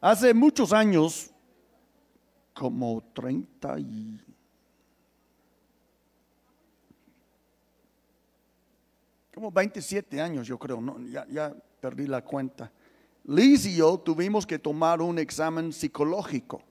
Hace muchos años, como 30 y... Como 27 años, yo creo, ya, ya perdí la cuenta. Liz y yo tuvimos que tomar un examen psicológico,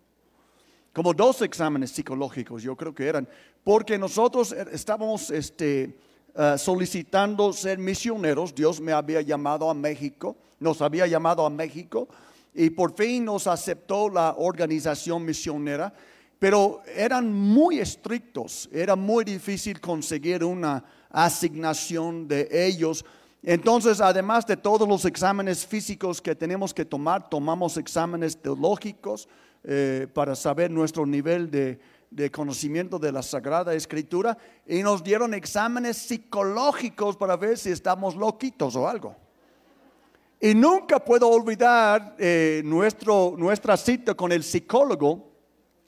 como dos exámenes psicológicos, yo creo que eran, porque nosotros er, estábamos este, uh, solicitando ser misioneros. Dios me había llamado a México, nos había llamado a México y por fin nos aceptó la organización misionera, pero eran muy estrictos, era muy difícil conseguir una asignación de ellos. Entonces, además de todos los exámenes físicos que tenemos que tomar, tomamos exámenes teológicos eh, para saber nuestro nivel de, de conocimiento de la Sagrada Escritura y nos dieron exámenes psicológicos para ver si estamos loquitos o algo. Y nunca puedo olvidar eh, nuestro, nuestra cita con el psicólogo.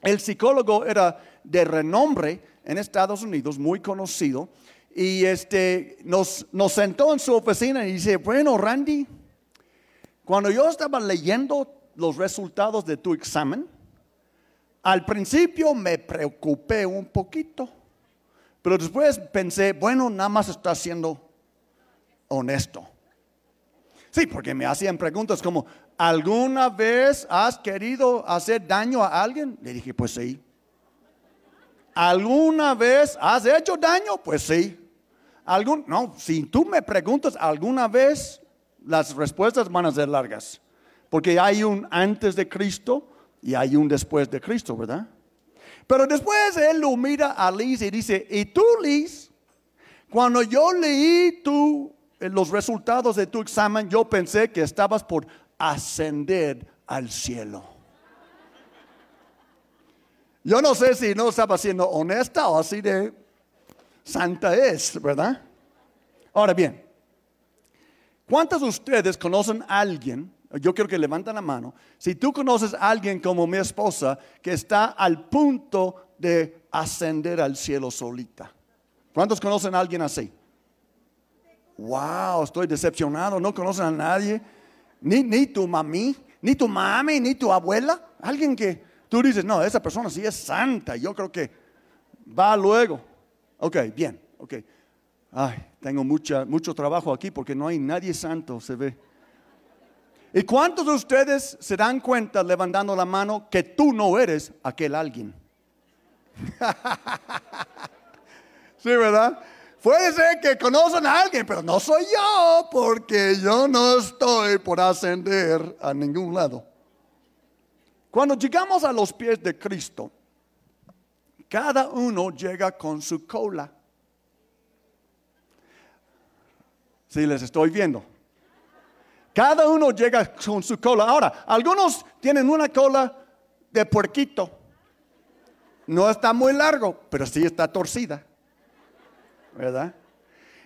El psicólogo era de renombre en Estados Unidos, muy conocido. Y este, nos, nos sentó en su oficina y dice, bueno, Randy, cuando yo estaba leyendo los resultados de tu examen, al principio me preocupé un poquito, pero después pensé, bueno, nada más está siendo honesto. Sí, porque me hacían preguntas como, ¿alguna vez has querido hacer daño a alguien? Le dije, pues sí. ¿Alguna vez has hecho daño? Pues sí. ¿Algún? No, si tú me preguntas alguna vez, las respuestas van a ser largas. Porque hay un antes de Cristo y hay un después de Cristo, ¿verdad? Pero después él lo mira a Liz y dice, ¿y tú, Liz? Cuando yo leí tu los resultados de tu examen, yo pensé que estabas por ascender al cielo. Yo no sé si no estaba siendo honesta o así de santa es, ¿verdad? Ahora bien, ¿cuántos de ustedes conocen a alguien? Yo quiero que levanten la mano. Si tú conoces a alguien como mi esposa que está al punto de ascender al cielo solita. ¿Cuántos conocen a alguien así? Wow, estoy decepcionado, no conocen a nadie, ni, ni tu mami, ni tu mami, ni tu abuela, alguien que tú dices, no, esa persona sí es santa, yo creo que va luego. Ok, bien, ok. Ay, tengo mucha, mucho trabajo aquí porque no hay nadie santo, se ve. ¿Y cuántos de ustedes se dan cuenta levantando la mano que tú no eres aquel alguien? sí, ¿verdad? Puede ser que conocen a alguien, pero no soy yo, porque yo no estoy por ascender a ningún lado. Cuando llegamos a los pies de Cristo, cada uno llega con su cola. Si les estoy viendo. Cada uno llega con su cola. Ahora, algunos tienen una cola de puerquito. No está muy largo, pero sí está torcida. ¿Verdad?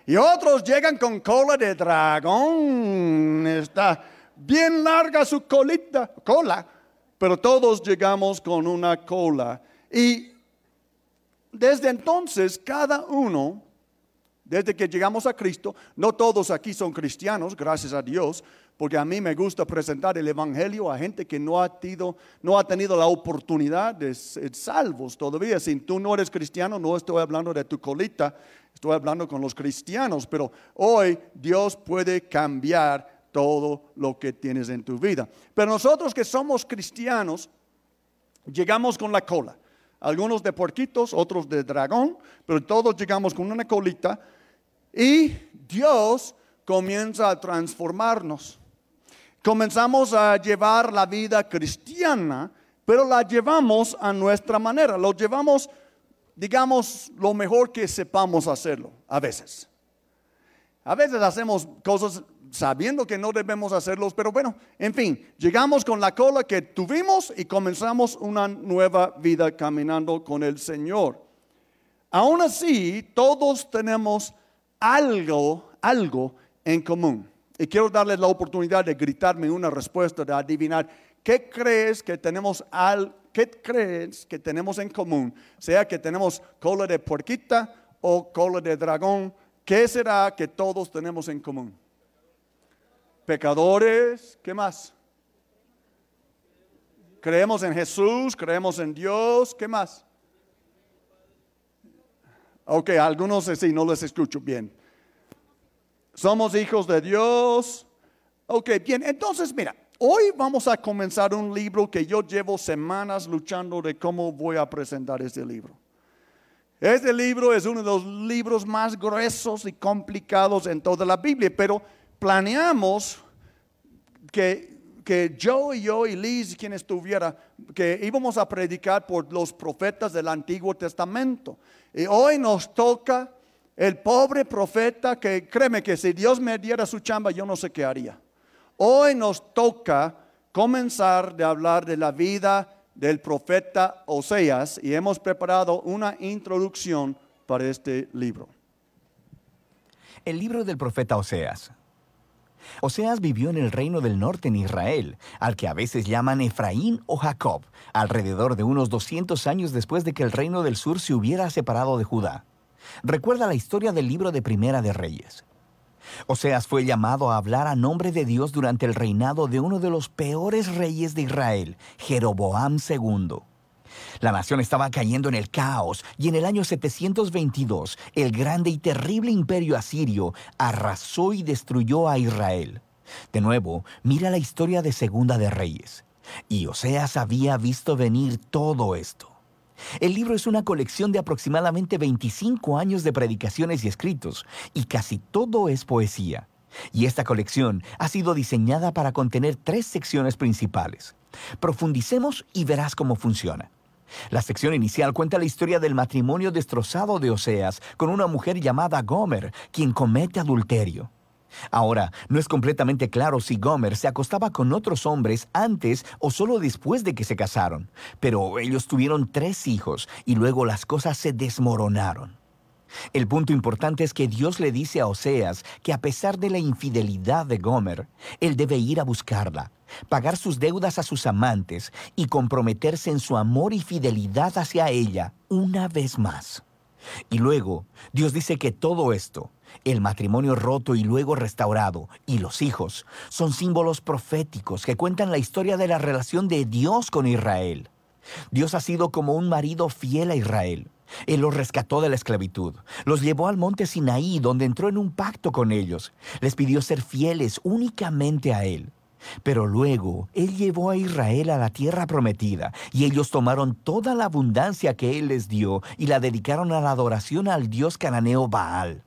Y otros llegan con cola de dragón. Está bien larga su colita, cola, pero todos llegamos con una cola. Y desde entonces, cada uno, desde que llegamos a Cristo, no todos aquí son cristianos, gracias a Dios, porque a mí me gusta presentar el Evangelio a gente que no ha, tenido, no ha tenido la oportunidad de ser salvos todavía. Si tú no eres cristiano, no estoy hablando de tu colita, estoy hablando con los cristianos, pero hoy Dios puede cambiar todo lo que tienes en tu vida. Pero nosotros que somos cristianos, llegamos con la cola. Algunos de porquitos, otros de dragón, pero todos llegamos con una colita y Dios comienza a transformarnos. Comenzamos a llevar la vida cristiana, pero la llevamos a nuestra manera, lo llevamos digamos, lo mejor que sepamos hacerlo, a veces. A veces hacemos cosas sabiendo que no debemos hacerlos, pero bueno, en fin, llegamos con la cola que tuvimos y comenzamos una nueva vida caminando con el Señor. Aún así, todos tenemos algo, algo en común. Y quiero darles la oportunidad de gritarme una respuesta, de adivinar qué crees que tenemos al, ¿qué crees que tenemos en común? Sea que tenemos cola de puerquita o cola de dragón, ¿qué será que todos tenemos en común? Pecadores, ¿qué más? Creemos en Jesús, creemos en Dios, ¿qué más? Ok, algunos sí, no les escucho bien. Somos hijos de Dios. Ok, bien, entonces mira, hoy vamos a comenzar un libro que yo llevo semanas luchando de cómo voy a presentar este libro. Este libro es uno de los libros más gruesos y complicados en toda la Biblia, pero planeamos que, que yo y yo y Liz, quien estuviera, que íbamos a predicar por los profetas del Antiguo Testamento. Y hoy nos toca el pobre profeta que créeme que si Dios me diera su chamba, yo no sé qué haría. Hoy nos toca comenzar de hablar de la vida del profeta Oseas y hemos preparado una introducción para este libro. El libro del profeta Oseas. Oseas vivió en el reino del norte en Israel, al que a veces llaman Efraín o Jacob, alrededor de unos 200 años después de que el reino del sur se hubiera separado de Judá. Recuerda la historia del libro de Primera de Reyes. Oseas fue llamado a hablar a nombre de Dios durante el reinado de uno de los peores reyes de Israel, Jeroboam II. La nación estaba cayendo en el caos y en el año 722 el grande y terrible imperio asirio arrasó y destruyó a Israel. De nuevo, mira la historia de Segunda de Reyes. Y Oseas había visto venir todo esto. El libro es una colección de aproximadamente 25 años de predicaciones y escritos, y casi todo es poesía. Y esta colección ha sido diseñada para contener tres secciones principales. Profundicemos y verás cómo funciona. La sección inicial cuenta la historia del matrimonio destrozado de Oseas con una mujer llamada Gomer, quien comete adulterio. Ahora, no es completamente claro si Gomer se acostaba con otros hombres antes o solo después de que se casaron, pero ellos tuvieron tres hijos y luego las cosas se desmoronaron. El punto importante es que Dios le dice a Oseas que a pesar de la infidelidad de Gomer, él debe ir a buscarla, pagar sus deudas a sus amantes y comprometerse en su amor y fidelidad hacia ella una vez más. Y luego, Dios dice que todo esto, el matrimonio roto y luego restaurado, y los hijos, son símbolos proféticos que cuentan la historia de la relación de Dios con Israel. Dios ha sido como un marido fiel a Israel. Él los rescató de la esclavitud, los llevó al monte Sinaí, donde entró en un pacto con ellos. Les pidió ser fieles únicamente a Él. Pero luego Él llevó a Israel a la tierra prometida, y ellos tomaron toda la abundancia que Él les dio y la dedicaron a la adoración al dios cananeo Baal.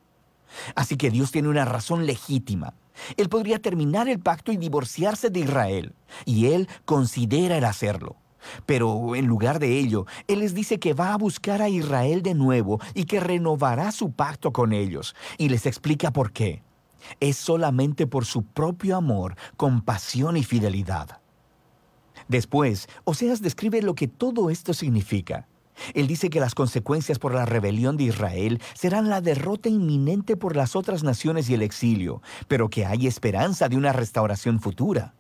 Así que Dios tiene una razón legítima. Él podría terminar el pacto y divorciarse de Israel, y Él considera el hacerlo. Pero en lugar de ello, Él les dice que va a buscar a Israel de nuevo y que renovará su pacto con ellos, y les explica por qué. Es solamente por su propio amor, compasión y fidelidad. Después, Oseas describe lo que todo esto significa. Él dice que las consecuencias por la rebelión de Israel serán la derrota inminente por las otras naciones y el exilio, pero que hay esperanza de una restauración futura.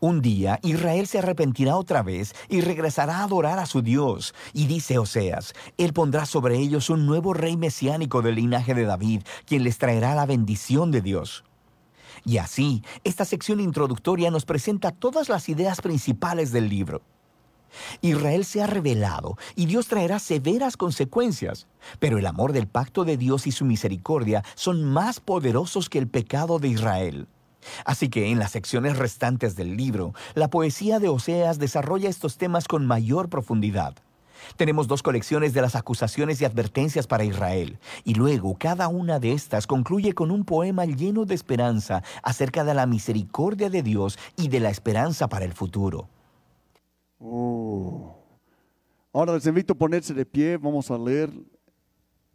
Un día Israel se arrepentirá otra vez y regresará a adorar a su Dios. Y dice Oseas, Él pondrá sobre ellos un nuevo rey mesiánico del linaje de David, quien les traerá la bendición de Dios. Y así, esta sección introductoria nos presenta todas las ideas principales del libro. Israel se ha revelado y Dios traerá severas consecuencias, pero el amor del pacto de Dios y su misericordia son más poderosos que el pecado de Israel. Así que en las secciones restantes del libro, la poesía de Oseas desarrolla estos temas con mayor profundidad. Tenemos dos colecciones de las acusaciones y advertencias para Israel, y luego cada una de estas concluye con un poema lleno de esperanza acerca de la misericordia de Dios y de la esperanza para el futuro. Oh. Ahora les invito a ponerse de pie, vamos a leer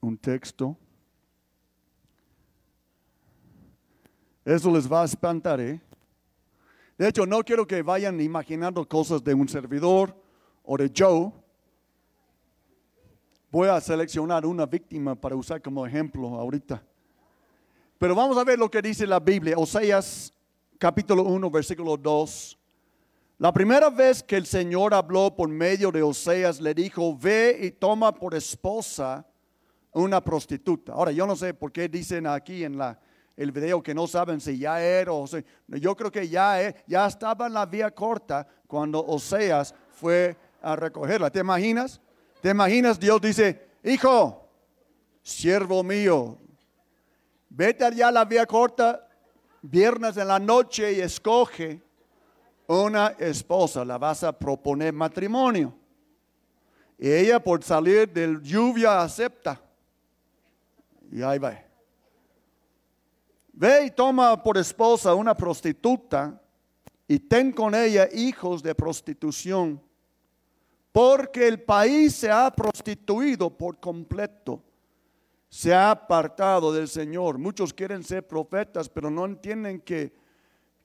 un texto. Eso les va a espantar, ¿eh? De hecho, no quiero que vayan imaginando cosas de un servidor o de Joe. Voy a seleccionar una víctima para usar como ejemplo ahorita. Pero vamos a ver lo que dice la Biblia. Oseas capítulo 1, versículo 2. La primera vez que el Señor habló por medio de Oseas, le dijo, ve y toma por esposa una prostituta. Ahora, yo no sé por qué dicen aquí en la, el video que no saben si ya era o si, yo creo que ya, ya estaba en la vía corta cuando Oseas fue a recogerla. ¿Te imaginas? ¿Te imaginas? Dios dice, hijo, siervo mío, vete allá a la vía corta, viernes en la noche y escoge una esposa, la vas a proponer matrimonio. Y ella por salir del lluvia acepta. Y ahí va. Ve y toma por esposa una prostituta y ten con ella hijos de prostitución, porque el país se ha prostituido por completo, se ha apartado del Señor. Muchos quieren ser profetas, pero no entienden que,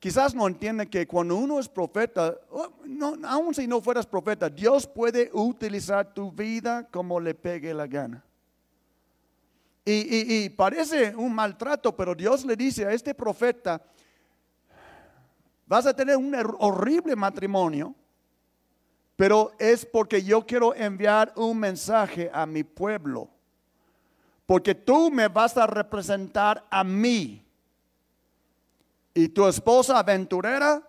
quizás no entienden que cuando uno es profeta, oh, no, aun si no fueras profeta, Dios puede utilizar tu vida como le pegue la gana. Y, parece un maltrato, pero Dios le dice a este profeta, vas a tener un horrible matrimonio, pero es porque yo quiero enviar un mensaje a mi pueblo, porque tú me vas a representar a mí. Y tu esposa aventurera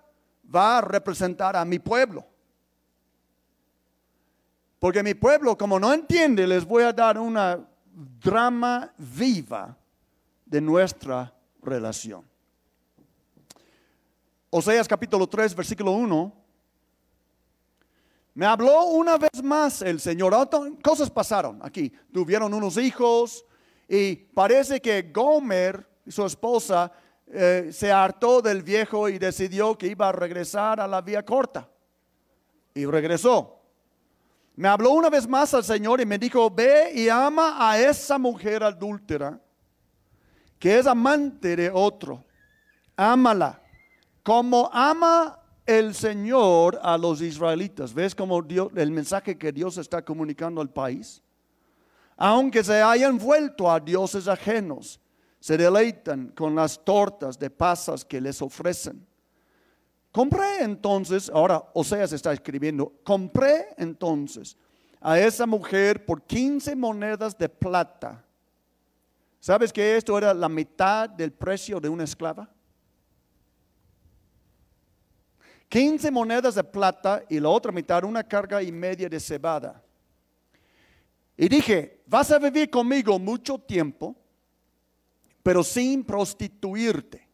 va a representar a mi pueblo. Porque mi pueblo, como no entiende, les voy a dar una drama viva de nuestra relación. Oseas capítulo 3, versículo 1. Me habló una vez más el Señor. Cosas pasaron aquí. Tuvieron unos hijos y parece que Gomer, su esposa, eh, se hartó del viejo y decidió que iba a regresar a la vía corta. Y regresó. Me habló una vez más al Señor y me dijo, ve y ama a esa mujer adúltera, que es amante de otro. Ámala, como ama el Señor a los israelitas. ¿Ves cómo Dios, el mensaje que Dios está comunicando al país? Aunque se hayan vuelto a dioses ajenos, se deleitan con las tortas de pasas que les ofrecen. Compré entonces, ahora Oseas está escribiendo, compré entonces a esa mujer por 15 monedas de plata. ¿Sabes que esto era la mitad del precio de una esclava? 15 monedas de plata y la otra mitad una carga y media de cebada. Y dije, vas a vivir conmigo mucho tiempo, pero sin prostituirte.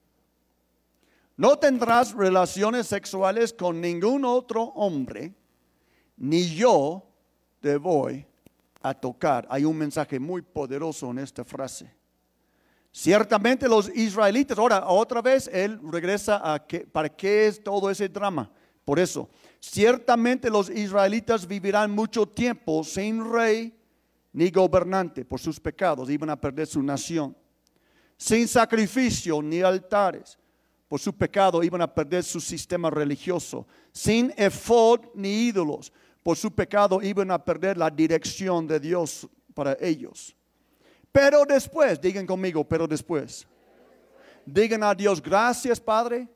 No tendrás relaciones sexuales con ningún otro hombre, ni yo te voy a tocar. Hay un mensaje muy poderoso en esta frase. Ciertamente los israelitas, ahora otra vez él regresa a que, para qué es todo ese drama. Por eso, ciertamente los israelitas vivirán mucho tiempo sin rey ni gobernante por sus pecados, iban a perder su nación, sin sacrificio ni altares por su pecado iban a perder su sistema religioso. Sin efod ni ídolos, por su pecado iban a perder la dirección de Dios para ellos. Pero después, digan conmigo, pero después. Digan a Dios, gracias Padre.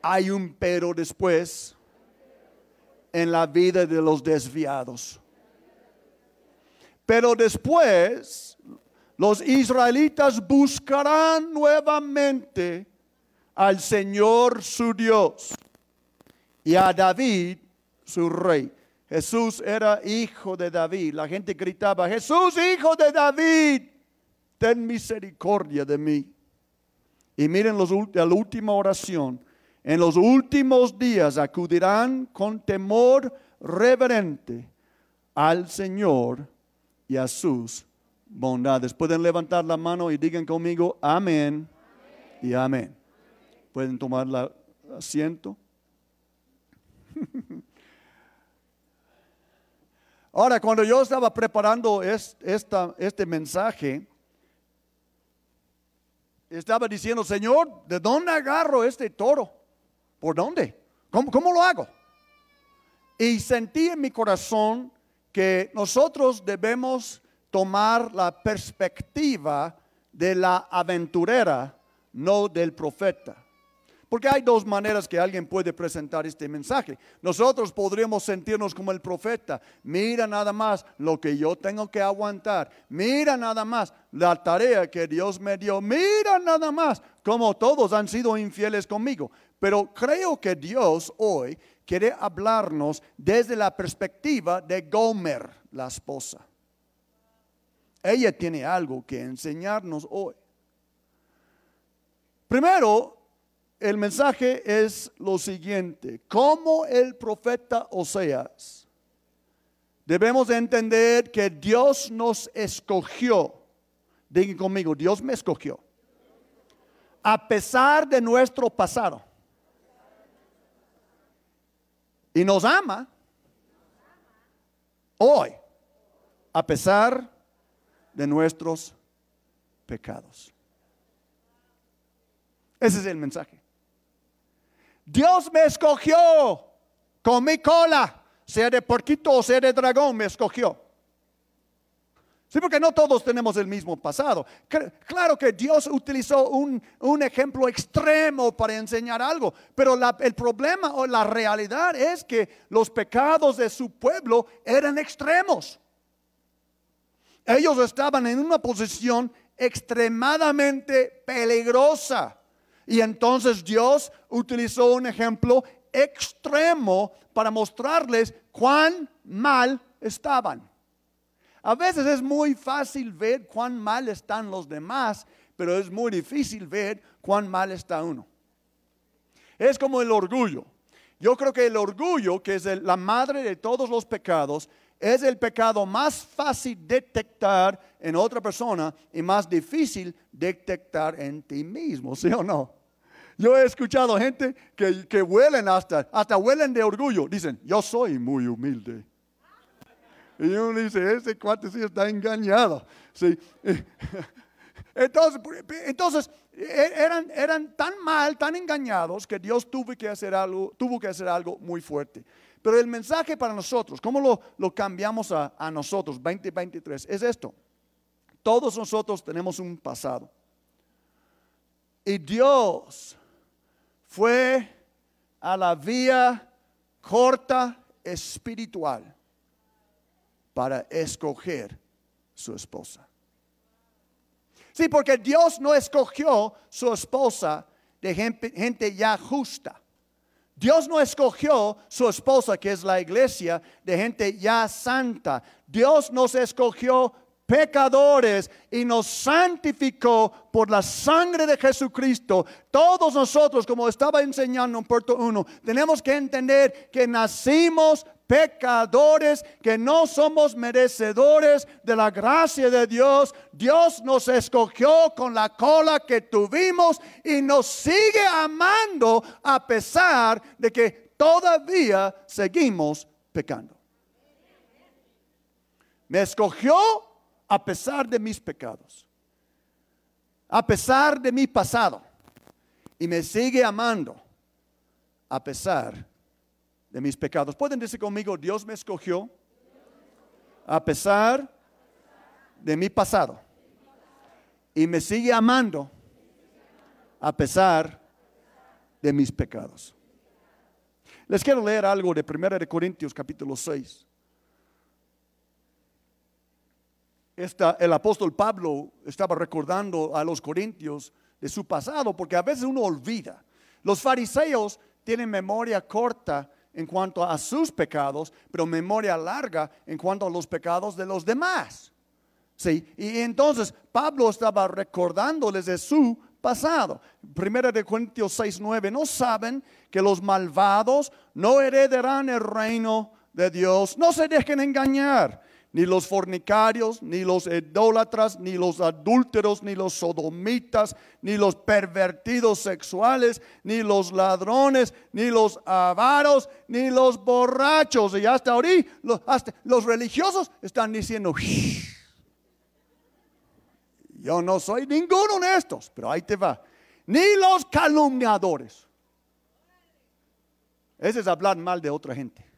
Hay un pero después en la vida de los desviados. Pero después los israelitas buscarán nuevamente al Señor su Dios y a David su rey. Jesús era hijo de David. La gente gritaba, Jesús, hijo de David, ten misericordia de mí. Y miren los, la última oración. En los últimos días acudirán con temor reverente al Señor y a sus bondades. Pueden levantar la mano y digan conmigo, amén. y amén. Pueden tomar la asiento. Ahora, cuando yo estaba preparando este mensaje, estaba diciendo, Señor, ¿de dónde agarro este toro? ¿Por dónde? ¿Cómo, cómo lo hago? Y sentí en mi corazón que nosotros debemos tomar la perspectiva de la aventurera, no del profeta. Porque hay dos maneras que alguien puede presentar este mensaje. Nosotros podríamos sentirnos como el profeta. Mira nada más lo que yo tengo que aguantar. Mira nada más la tarea que Dios me dio. Mira nada más como todos han sido infieles conmigo. Pero creo que Dios hoy quiere hablarnos desde la perspectiva de Gomer, la esposa. Ella tiene algo que enseñarnos hoy. Primero, el mensaje es lo siguiente, como el profeta Oseas, debemos entender que Dios nos escogió. Digan conmigo, Dios me escogió. A pesar de nuestro pasado. Y nos ama hoy, a pesar de nuestros pecados. Ese es el mensaje. Dios me escogió con mi cola, sea de porquito o sea de dragón, me escogió. Sí, porque no todos tenemos el mismo pasado. Claro que Dios utilizó un, ejemplo extremo para enseñar algo, pero el problema o la realidad es que los pecados de su pueblo eran extremos. Ellos estaban en una posición extremadamente peligrosa. Y entonces Dios utilizó un ejemplo extremo para mostrarles cuán mal estaban. A veces es muy fácil ver cuán mal están los demás, pero es muy difícil ver cuán mal está uno. Es como el orgullo. Yo creo que el orgullo, que es la madre de todos los pecados, es el pecado más fácil detectar en otra persona y más difícil detectar en ti mismo, ¿sí o no? Yo he escuchado gente que, que huelen hasta, hasta huelen de orgullo. Dicen, yo soy muy humilde. Y uno dice, ese cuate sí está engañado. Sí. Entonces, entonces e, eran, eran tan mal, tan engañados que Dios tuvo que hacer algo, tuvo que hacer algo muy fuerte. Pero el mensaje para nosotros, ¿cómo lo, lo cambiamos a, a nosotros, 2023? Es esto. Todos nosotros tenemos un pasado. Y Dios fue a la vía corta espiritual para escoger su esposa. Sí, porque Dios no escogió su esposa de gente, ya justa. Dios no escogió su esposa, que es la iglesia, de gente ya santa. Dios nos escogió pecadores y nos santificó por la sangre de Jesucristo. Todos nosotros, como estaba enseñando en Puerto 1, tenemos que entender que nacimos pecadores, que no somos merecedores de la gracia de Dios. Dios nos escogió con la cola que tuvimos y nos sigue amando a pesar de que todavía seguimos pecando. Me escogió a pesar de mis pecados, a pesar de mi pasado, y me sigue amando a pesar de mis pecados. Pueden decir conmigo, Dios me escogió a pesar de mi pasado, y me sigue amando a pesar de mis pecados. Les quiero leer algo de 1 de Corintios capítulo 6. El apóstol Pablo estaba recordando a los corintios de su pasado, porque a veces uno olvida. Los fariseos tienen memoria corta en cuanto a sus pecados, pero memoria larga en cuanto a los pecados de los demás. Sí, y entonces Pablo estaba recordándoles de su pasado. Primera de Corintios 6:9, no saben que los malvados no heredarán el reino de Dios. No se dejen engañar ni los fornicarios, ni los idólatras, ni los adúlteros, ni los sodomitas, ni los pervertidos sexuales, ni los ladrones, ni los avaros, ni los borrachos. Y hasta ahorita los, religiosos están diciendo, yo no soy ninguno de estos, pero ahí te va. Ni los calumniadores. Ese es hablar mal de otra gente.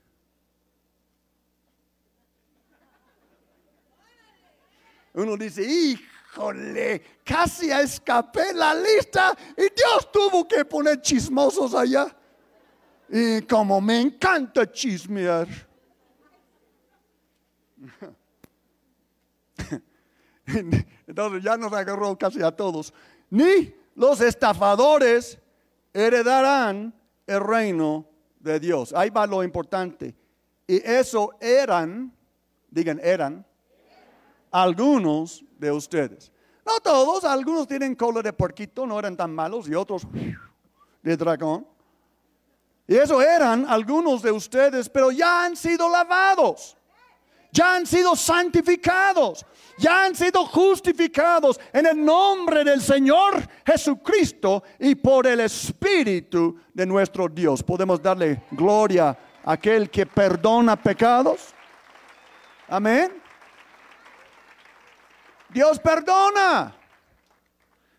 uno dice, híjole, casi escapé la lista y Dios tuvo que poner chismosos allá. Y como me encanta chismear. Entonces ya nos agarró casi a todos. Ni los estafadores heredarán el reino de Dios. Ahí va lo importante. Y eso eran, digan, eran algunos de ustedes. No todos, algunos tienen cola de porquito, no eran tan malos, y otros de dragón. Y eso eran algunos de ustedes, pero ya han sido lavados, ya han sido santificados, ya han sido justificados en el nombre del Señor Jesucristo y por el Espíritu de nuestro Dios. Podemos darle gloria a aquel que perdona pecados. Amén. Dios perdona.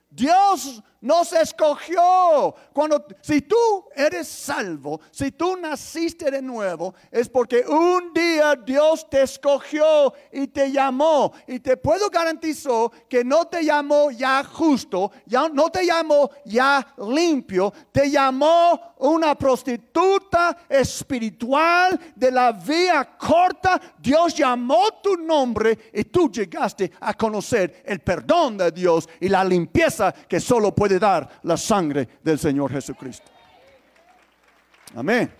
Dios nos escogió. Cuando, si tú eres salvo, si tú naciste de nuevo, es porque un día Dios te escogió y te llamó. Y te puedo garantizar que no te llamó ya justo, ya, no te llamó ya limpio, te llamó una prostituta espiritual de la vía corta, Dios llamó tu nombre y tú llegaste a conocer el perdón de Dios y la limpieza que solo puede dar la sangre del Señor Jesucristo. Amén.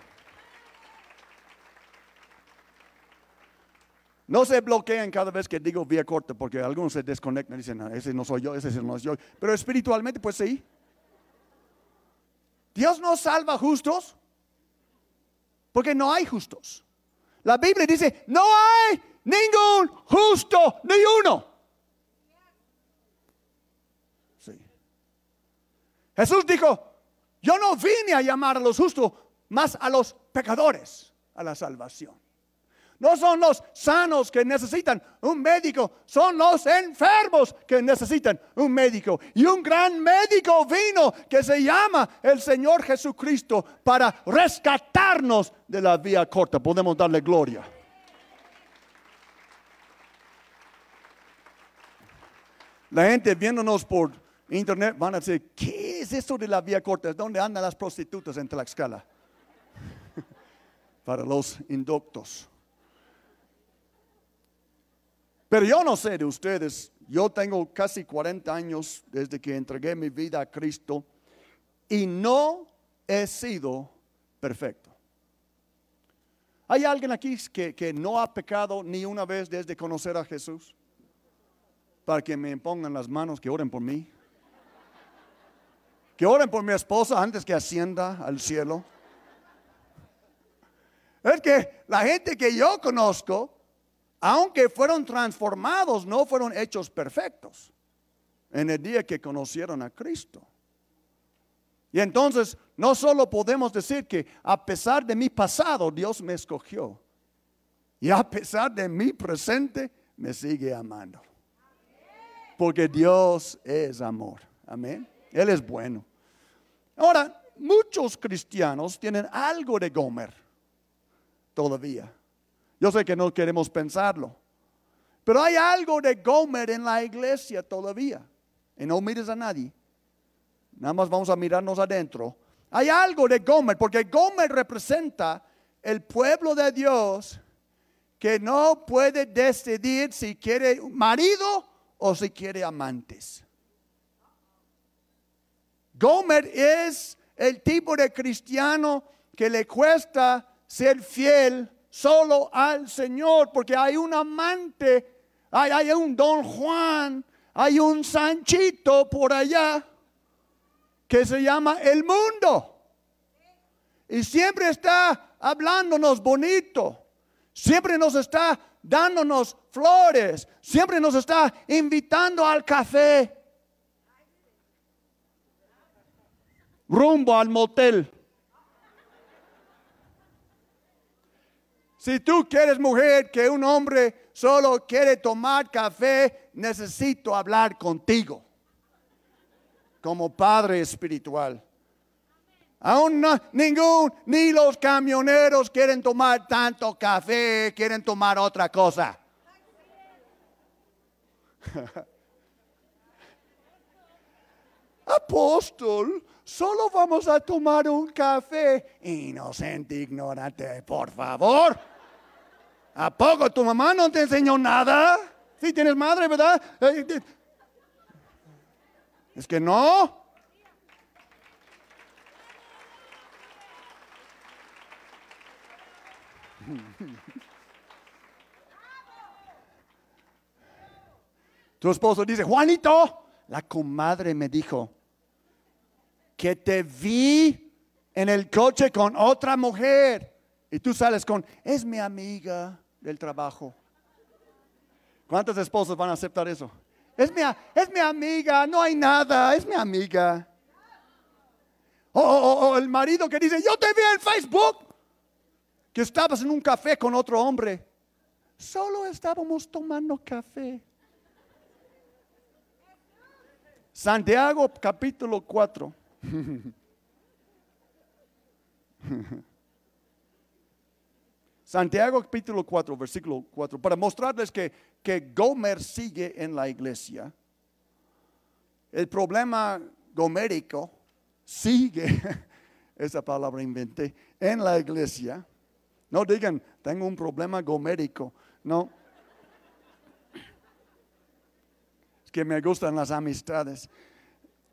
No se bloqueen cada vez que digo vía corta, porque algunos se desconectan y dicen, ah, ese no soy yo, ese no soy yo. Pero espiritualmente, pues sí. Dios no salva justos porque no hay justos. La Biblia dice, no hay ningún justo, ni uno. Jesús dijo, yo no vine a llamar a los justos, más a los pecadores a la salvación. No son los sanos que necesitan un médico, son los enfermos que necesitan un médico. Y un gran médico vino que se llama el Señor Jesucristo para rescatarnos de la vía corta. Podemos darle gloria. La gente viéndonos por internet van a decir, ¿qué es eso de la vía corta? ¿Dónde andan las prostitutas en Tlaxcala? para los inductos. Pero yo no sé de ustedes, yo tengo casi 40 años desde que entregué mi vida a Cristo y no he sido perfecto. ¿Hay alguien aquí que, que no ha pecado ni una vez desde conocer a Jesús? Para que me pongan las manos, que oren por mí. Que oren por mi esposa antes que ascienda al cielo. Es que la gente que yo conozco aunque fueron transformados, no fueron hechos perfectos en el día que conocieron a Cristo. Y entonces no solo podemos decir que a pesar de mi pasado Dios me escogió y a pesar de mi presente me sigue amando. Porque Dios es amor. Amén. Él es bueno. Ahora, muchos cristianos tienen algo de Gomer todavía. Yo sé que no queremos pensarlo. Pero hay algo de Gomer en la iglesia todavía. Y no mires a nadie. Nada más vamos a mirarnos adentro. Hay algo de Gomer, porque Gomer representa el pueblo de Dios que no puede decidir si quiere marido o si quiere amantes. Gomer es el tipo de cristiano que le cuesta ser fiel solo al Señor, porque hay un amante, hay, un don Juan, hay un Sanchito por allá que se llama el mundo. Y siempre está hablándonos bonito, siempre nos está dándonos flores, siempre nos está invitando al café, rumbo al motel. Si tú quieres, mujer, que un hombre solo quiere tomar café, necesito hablar contigo como padre espiritual. Aún no, ningún, ni los camioneros quieren tomar tanto café, quieren tomar otra cosa. Apóstol, solo vamos a tomar un café. Inocente, ignorante, por favor. ¿A poco tu mamá no te enseñó nada? Sí, tienes madre, ¿verdad? Es que no. Tu esposo dice, Juanito, la comadre me dijo que te vi en el coche con otra mujer. Y tú sales con, es mi amiga del trabajo. ¿Cuántos esposos van a aceptar eso? Es mi, es mi amiga, no hay nada, es mi amiga. O, el marido que dice, yo te vi en Facebook que estabas en un café con otro hombre. Solo estábamos tomando café. Santiago capítulo 4. Santiago capítulo 4, versículo 4, para mostrarles que, que Gomer sigue en la iglesia. El problema gomérico sigue, esa palabra inventé, en la iglesia. No digan, tengo un problema gomérico. No. Es que me gustan las amistades.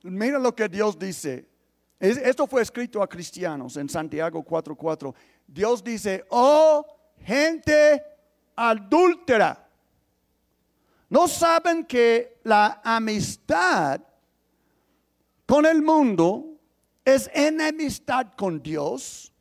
Mira lo que Dios dice. Esto fue escrito a cristianos en Santiago 4:4. Dios dice, oh gente adúltera, ¿no saben que la amistad con el mundo es enemistad con Dios?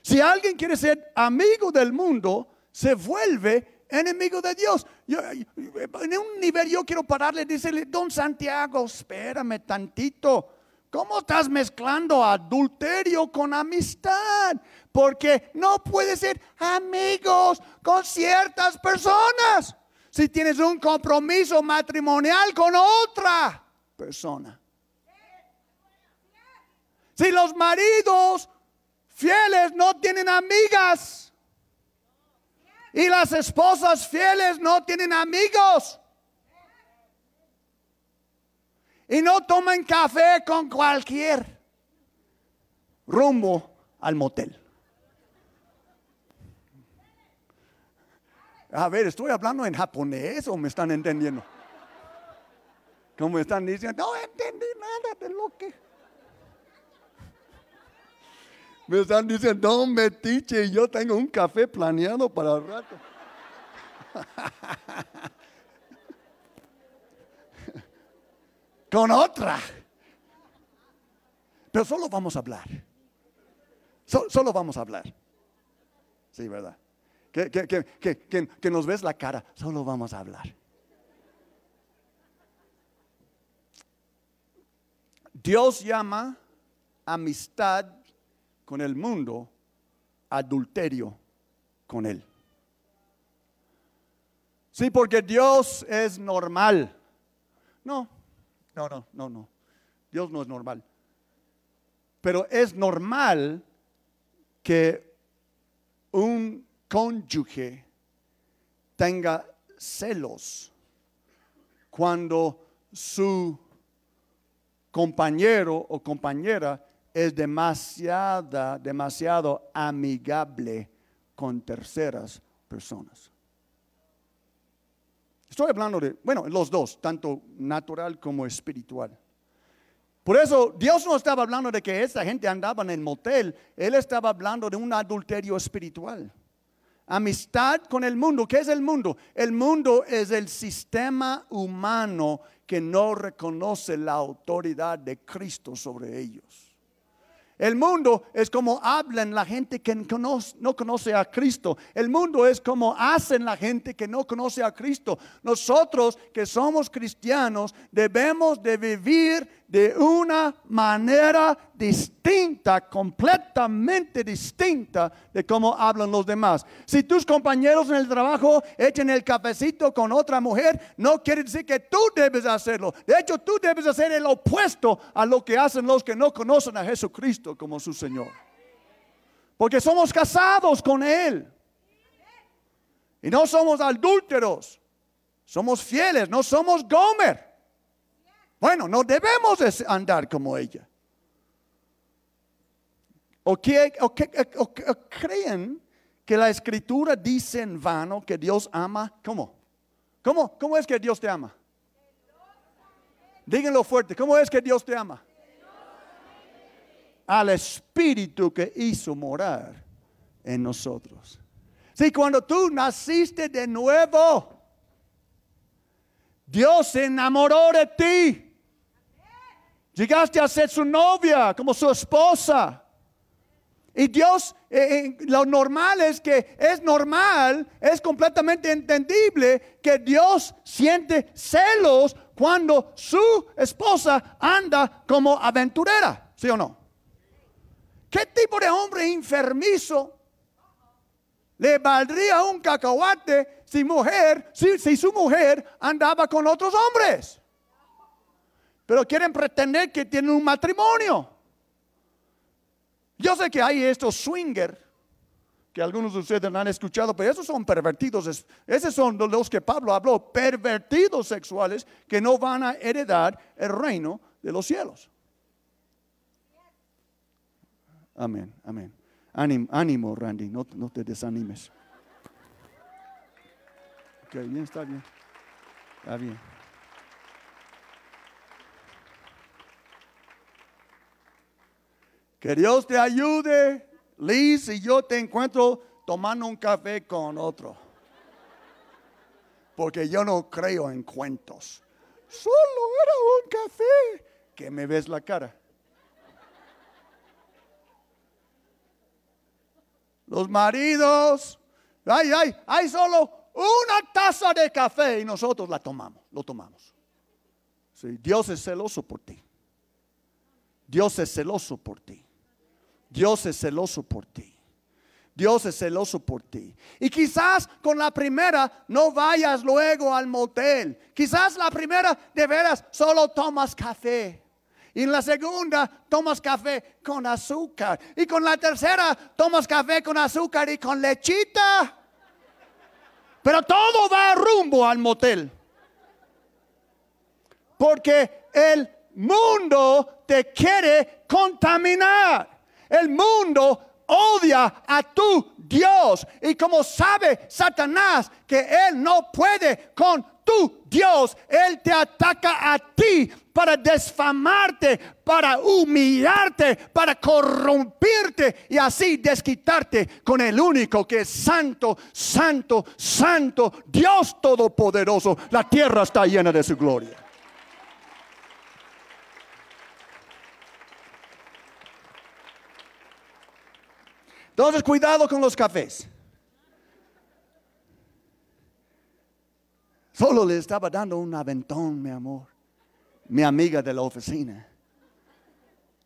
Si alguien quiere ser amigo del mundo, se vuelve enemigo de Dios. en un nivel yo quiero pararle decirle, don Santiago, espérame tantito. ¿Cómo estás mezclando adulterio con amistad? Porque no puedes ser amigos con ciertas personas si tienes un compromiso matrimonial con otra persona. Si los maridos fieles no tienen amigas y las esposas fieles no tienen amigos, y no tomen café con cualquier rumbo al motel. A ver, ¿estoy hablando en japonés o me están entendiendo? Como están diciendo, no entendí nada de lo que... Me están diciendo, no metiche, yo tengo un café planeado para el rato. con otra. Pero solo vamos a hablar. solo vamos a hablar. Sí, ¿verdad? Que, que, nos ves la cara, solo vamos a hablar. Dios llama amistad con el mundo adulterio con él. Sí, porque Dios es normal. No, no, no, no, no. Dios no es normal. Pero es normal que un cónyuge tenga celos cuando su compañero o compañera es demasiada, demasiado amigable con terceras personas. Estoy hablando de, bueno, los dos, tanto natural como espiritual. Por eso Dios no estaba hablando de que esa gente andaba en el motel, Él estaba hablando de un adulterio espiritual. Amistad con el mundo. ¿Qué es el mundo? El mundo es el sistema humano que no reconoce la autoridad de Cristo sobre ellos. El mundo es como hablan la gente que no conoce a Cristo. El mundo es como hacen la gente que no conoce a Cristo. Nosotros que somos cristianos debemos de vivir de una manera distinta, completamente distinta de cómo hablan los demás. Si tus compañeros en el trabajo echen el cafecito con otra mujer, no quiere decir que tú debes hacerlo. De hecho, tú debes hacer el opuesto a lo que hacen los que no conocen a Jesucristo como su Señor. Porque somos casados con Él. Y no somos adúlteros. Somos fieles, no somos Gomer. Bueno, no debemos andar como ella. ¿O, creen que la escritura dice en vano que Dios ama? ¿Cómo? ¿Cómo? ¿Cómo es que Dios te ama? Díganlo fuerte. ¿Cómo es que Dios te ama? Al Espíritu que hizo morar en nosotros. Sí, cuando tú naciste de nuevo, Dios se enamoró de ti. Llegaste a ser su novia, como su esposa. Y Dios, eh, eh, lo normal es que es normal, es completamente entendible que Dios siente celos cuando su esposa anda como aventurera, ¿sí o no? ¿Qué tipo de hombre enfermizo le valdría un cacahuate si mujer, si, si su mujer andaba con otros hombres? Pero quieren pretender que tienen un matrimonio. Yo sé que hay estos swingers que algunos de ustedes han escuchado, pero esos son pervertidos. Esos son los que Pablo habló, pervertidos sexuales que no van a heredar el reino de los cielos. Amén, amén. Ánimo, Randy, no, no te desanimes. Ok, bien, está bien. Está bien. Que Dios te ayude, Liz, y yo te encuentro tomando un café con otro. Porque yo no creo en cuentos. Solo era un café. Que me ves la cara. Los maridos, ay, ay, hay solo una taza de café y nosotros la tomamos, lo tomamos. Sí, Dios es celoso por ti. Dios es celoso por ti. Dios es celoso por ti. Dios es celoso por ti. Y quizás con la primera no vayas luego al motel. Quizás la primera de veras solo tomas café. Y en la segunda tomas café con azúcar. Y con la tercera tomas café con azúcar y con lechita. Pero todo va rumbo al motel. Porque el mundo te quiere contaminar. El mundo odia a tu Dios. Y como sabe Satanás que él no puede con tu Dios, él te ataca a ti para desfamarte, para humillarte, para corrompirte y así desquitarte con el único que es santo, santo, santo, Dios todopoderoso. La tierra está llena de su gloria. Entonces, cuidado con los cafés. Solo le estaba dando un aventón, mi amor, mi amiga de la oficina.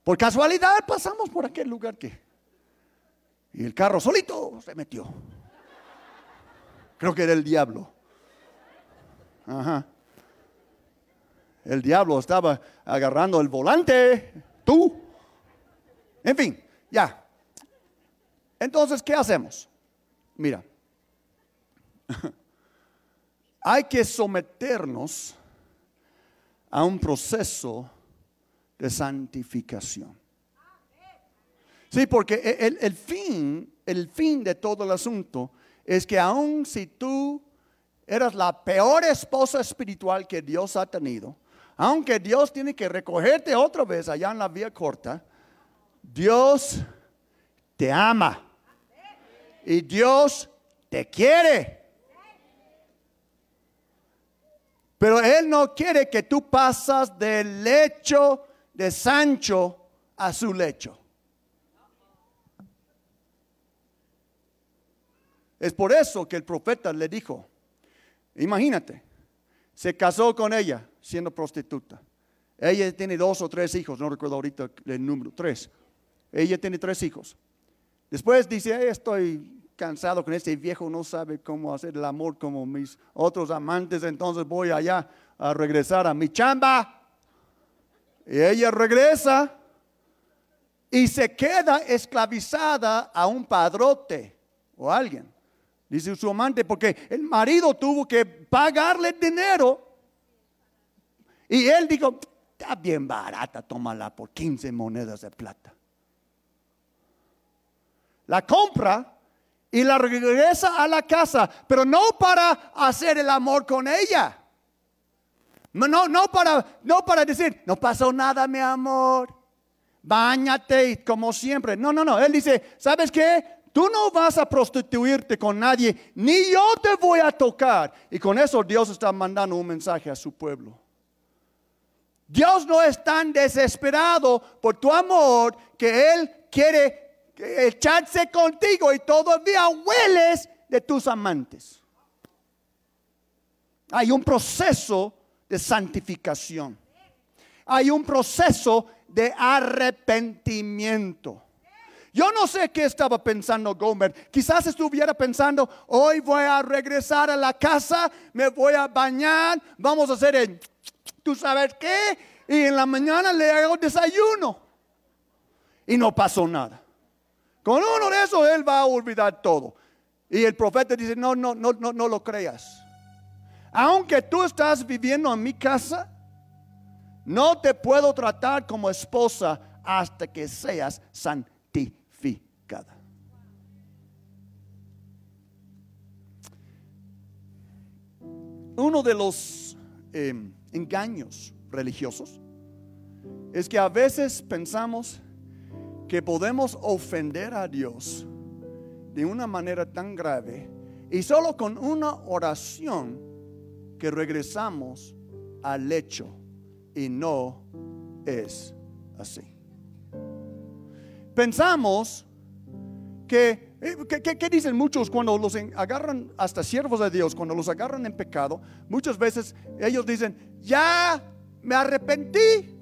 Por casualidad pasamos por aquel lugar que... Y el carro solito se metió. Creo que era el diablo. Ajá. El diablo estaba agarrando el volante. Tú. En fin, ya. Entonces, ¿qué hacemos? Mira, hay que someternos a un proceso de santificación. Sí, porque e, el, el, fin, el fin de todo el asunto es que aun si tú eras la peor esposa espiritual que Dios ha tenido, aunque Dios tiene que recogerte otra vez allá en la vía corta, Dios te ama y Dios te quiere. Pero Él no quiere que tú pasas del lecho de Sancho a su lecho. Es por eso que el profeta le dijo, imagínate, se casó con ella siendo prostituta. Ella tiene dos o tres hijos, no recuerdo ahorita el número, tres. Ella tiene tres hijos. Después dice, estoy cansado con este viejo, no sabe cómo hacer el amor como mis otros amantes, entonces voy allá a regresar a mi chamba. Y ella regresa y se queda esclavizada a un padrote o alguien. Dice su amante, porque el marido tuvo que pagarle dinero. Y él dijo, está bien barata, tómala por 15 monedas de plata la compra y la regresa a la casa, pero no para hacer el amor con ella. No, no, para, no para decir, no pasó nada, mi amor. Báñate como siempre. No, no, no. Él dice, ¿sabes qué? tú no vas a prostituirte con nadie, ni yo te voy a tocar. Y con eso Dios está mandando un mensaje a su pueblo. Dios no es tan desesperado por tu amor que Él quiere echarse contigo y todavía hueles de tus amantes. Hay un proceso de santificación. Hay un proceso de arrepentimiento. Yo no sé qué estaba pensando Gomer. Quizás estuviera pensando, hoy voy a regresar a la casa, me voy a bañar, vamos a hacer el, tú sabes qué, y en la mañana le hago desayuno. Y no pasó nada. Con uno de esos él va a olvidar todo. Y el profeta dice, no, no, no, no, no lo creas. Aunque tú estás viviendo en mi casa, no te puedo tratar como esposa hasta que seas santificada. Uno de los em, engaños religiosos es que a veces pensamos que podemos ofender a Dios de una manera tan grave y solo con una oración que regresamos al hecho y no es así. Pensamos que, eh, ¿qué, dicen muchos cuando los agarran hasta siervos de Dios, cuando los agarran en pecado? Muchas veces ellos dicen, ya me arrepentí,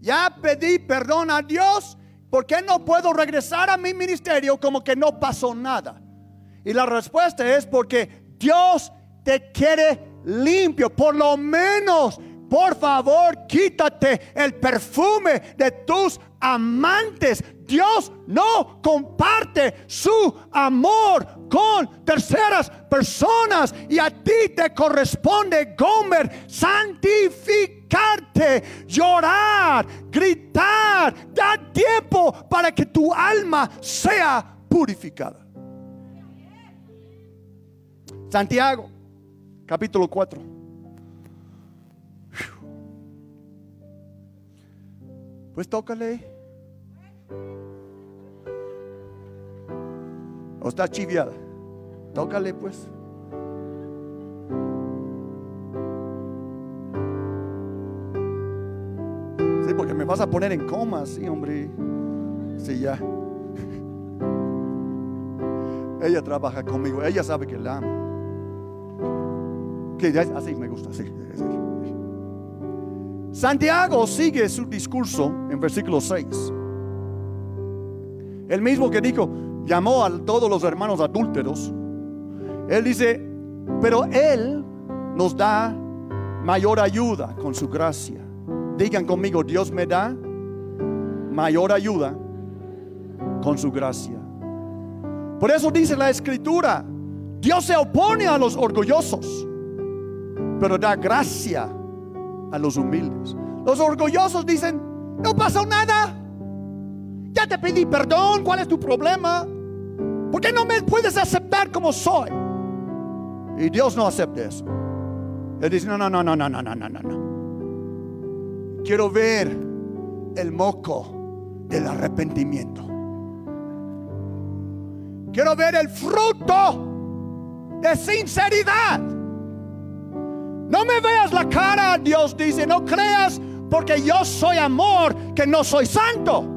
ya pedí perdón a Dios, ¿por qué no puedo regresar a mi ministerio como que no pasó nada? Y la respuesta es porque Dios te quiere limpio, por lo menos por favor, quítate el perfume de tus amantes. Dios no comparte su amor con terceras personas y a ti te corresponde, Gomer, santificarte, llorar, gritar, dar tiempo para que tu alma sea purificada. Santiago, capítulo 4. Pues tócale. O está chiviada. Tócale pues. Sí, porque me vas a poner en coma, sí, hombre. Sí, ya. Ella trabaja conmigo, ella sabe que la amo. Que así me gusta. Santiago sigue su discurso en versículo 6. El mismo que dijo, llamó a todos los hermanos adúlteros. Él dice, pero Él nos da mayor ayuda con su gracia. Digan conmigo, Dios me da mayor ayuda con su gracia. Por eso dice la escritura, Dios se opone a los orgullosos, pero da gracia a los humildes. Los orgullosos dicen, no pasó nada. Te pedí perdón, ¿cuál es tu problema? ¿Por qué no me puedes aceptar como soy? Y Dios no acepta eso. Él dice, no, no, no, no, no, no, no, no, no. Quiero ver el moco del arrepentimiento. Quiero ver el fruto de sinceridad. No me veas la cara, Dios dice, no creas porque yo soy amor que no soy santo.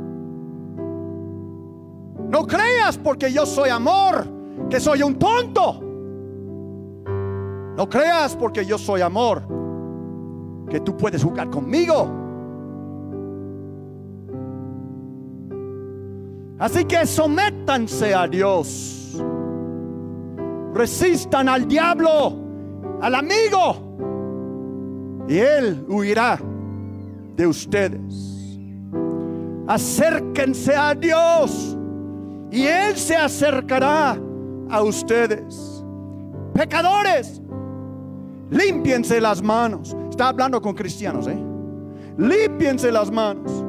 No creas porque yo soy amor que soy un tonto. No creas porque yo soy amor que tú puedes jugar conmigo. Así que sométanse a Dios. Resistan al diablo, al amigo y Él huirá de ustedes. Acérquense a Dios y Él se acercará a ustedes. Pecadores, límpiense las manos. Está hablando con cristianos, ¿eh? Límpiense las manos.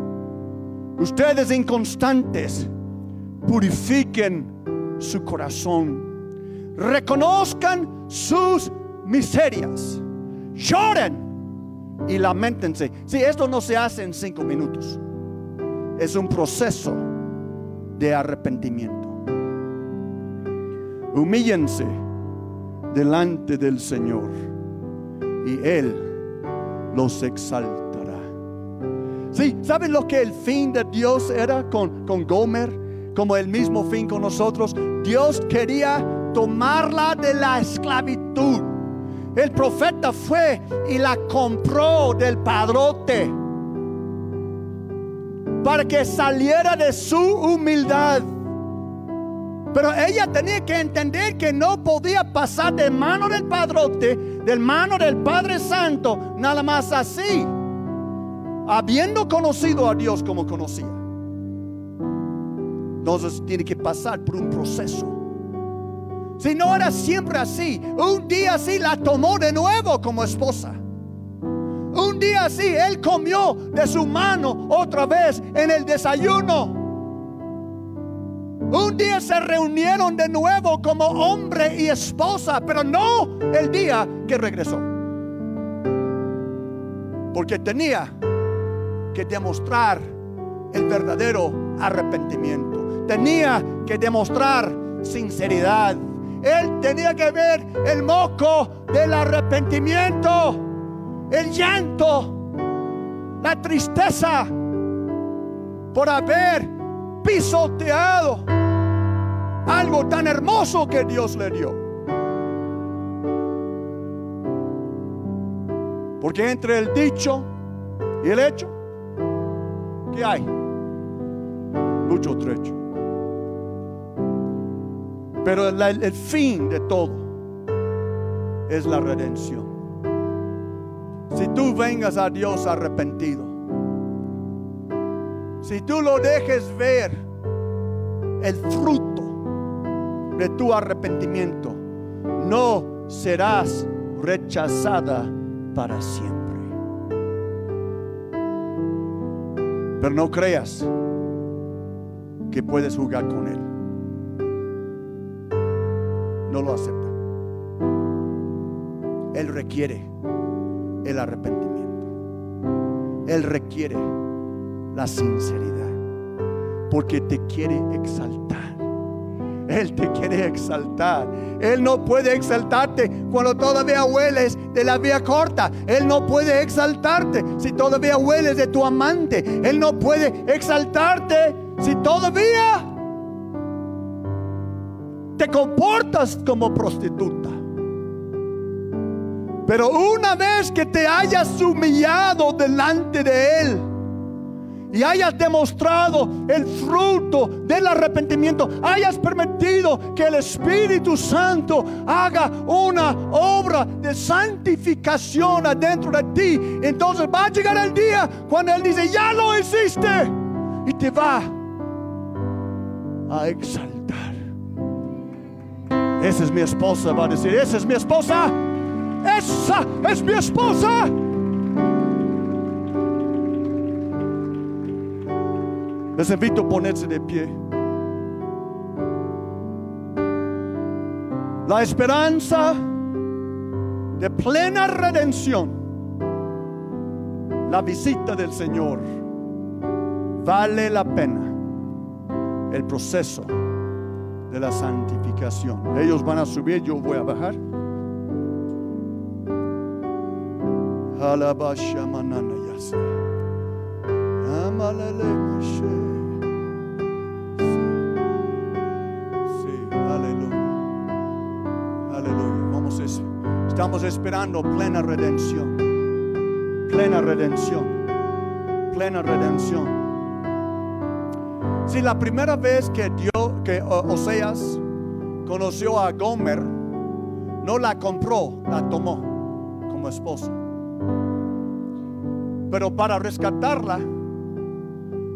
Ustedes inconstantes, purifiquen su corazón. Reconozcan sus miserias. Lloren y lamentense. Si esto no se hace en cinco minutos. Es un proceso de arrepentimiento. Humíllense delante del Señor y Él los exaltará. Sí, ¿saben lo que el fin de Dios era con, con Gomer? Como el mismo fin con nosotros. Dios quería tomarla de la esclavitud. El profeta fue y la compró del padrote para que saliera de su humildad. Pero ella tenía que entender que no podía pasar de mano del padrote, del mano del Padre Santo, nada más así, habiendo conocido a Dios como conocía. Entonces tiene que pasar por un proceso. Si no era siempre así, un día sí la tomó de nuevo como esposa. Un día así, él comió de su mano otra vez en el desayuno. Un día se reunieron de nuevo como hombre y esposa, pero no el día que regresó. Porque tenía que demostrar el verdadero arrepentimiento. Tenía que demostrar sinceridad. Él tenía que ver el moco del arrepentimiento el llanto, la tristeza por haber pisoteado algo tan hermoso que Dios le dio. Porque entre el dicho y el hecho, ¿qué hay? Mucho trecho. Pero el fin de todo es la redención. Si tú vengas a Dios arrepentido, si tú lo dejes ver el fruto de tu arrepentimiento, no serás rechazada para siempre. Pero no creas que puedes jugar con Él. No lo acepta. Él requiere el arrepentimiento. Él requiere la sinceridad. Porque te quiere exaltar. Él te quiere exaltar. Él no puede exaltarte cuando todavía hueles de la vía corta. Él no puede exaltarte si todavía hueles de tu amante. Él no puede exaltarte si todavía te comportas como prostituta. Pero una vez que te hayas humillado delante de Él y hayas demostrado el fruto del arrepentimiento, hayas permitido que el Espíritu Santo haga una obra de santificación adentro de ti, entonces va a llegar el día cuando Él dice, ya lo hiciste, y te va a exaltar. Esa es mi esposa, va a decir, esa es mi esposa. Esa es mi esposa. Les invito a ponerse de pie. La esperanza de plena redención, la visita del Señor, vale la pena el proceso de la santificación. Ellos van a subir, yo voy a bajar. Estamos esperando plena redención. Plena redención. Plena redención. Si la primera vez que Dios, que Oseas conoció a Gomer, no la compró, la tomó como esposa. Pero para rescatarla,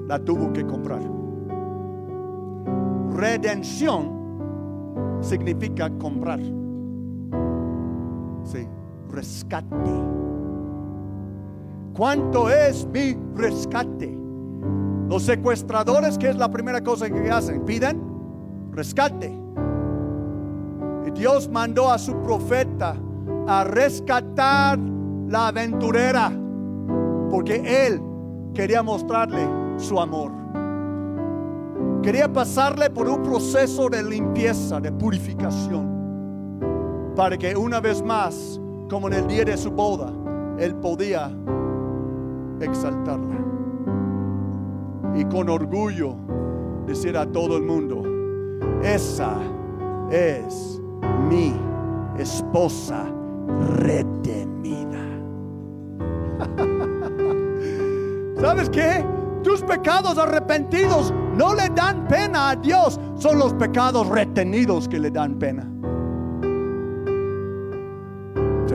la tuvo que comprar. Redención significa comprar. Sí, rescate. ¿Cuánto es mi rescate? Los secuestradores, ¿qué es la primera cosa que hacen? Piden rescate. Y Dios mandó a su profeta a rescatar la aventurera porque Él quería mostrarle su amor. Quería pasarle por un proceso de limpieza, de purificación, para que una vez más, como en el día de su boda, él podía exaltarla. Y con orgullo decir a todo el mundo, esa es mi esposa retenida. ¿Sabes qué? Tus pecados arrepentidos no le dan pena a Dios, son los pecados retenidos que le dan pena. Sí.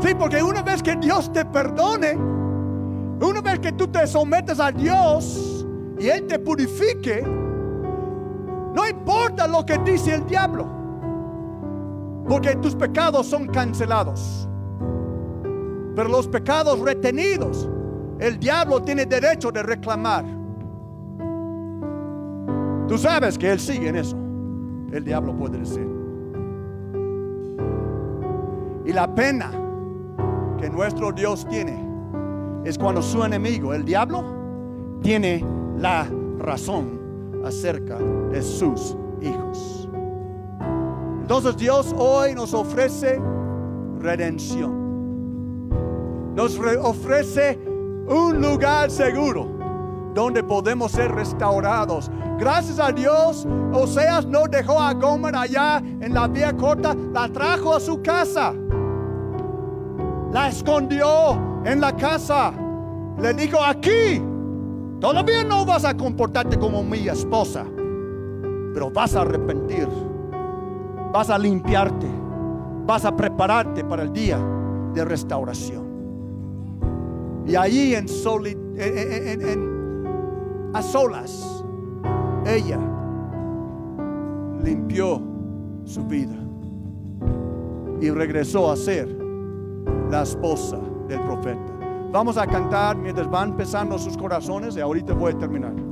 Sí, porque una vez que Dios te perdone, una vez que tú te sometes a Dios y Él te purifique, no importa lo que dice el diablo, porque tus pecados son cancelados. Pero los pecados retenidos, el diablo tiene derecho de reclamar. Tú sabes que él sigue en eso. El diablo puede decir. Y la pena que nuestro Dios tiene es cuando su enemigo, el diablo, tiene la razón acerca de sus hijos. Entonces Dios hoy nos ofrece redención nos ofrece un lugar seguro donde podemos ser restaurados. Gracias a Dios, Oseas no dejó a Gomer allá en la vía corta, la trajo a su casa. La escondió en la casa. Le dijo, aquí, todavía no vas a comportarte como mi esposa, pero vas a arrepentir, vas a limpiarte, vas a prepararte para el día de restauración. Y allí en, a solas, ella limpió su vida y regresó a ser la esposa del profeta. Vamos a cantar mientras van pesando sus corazones y ahorita voy a terminar.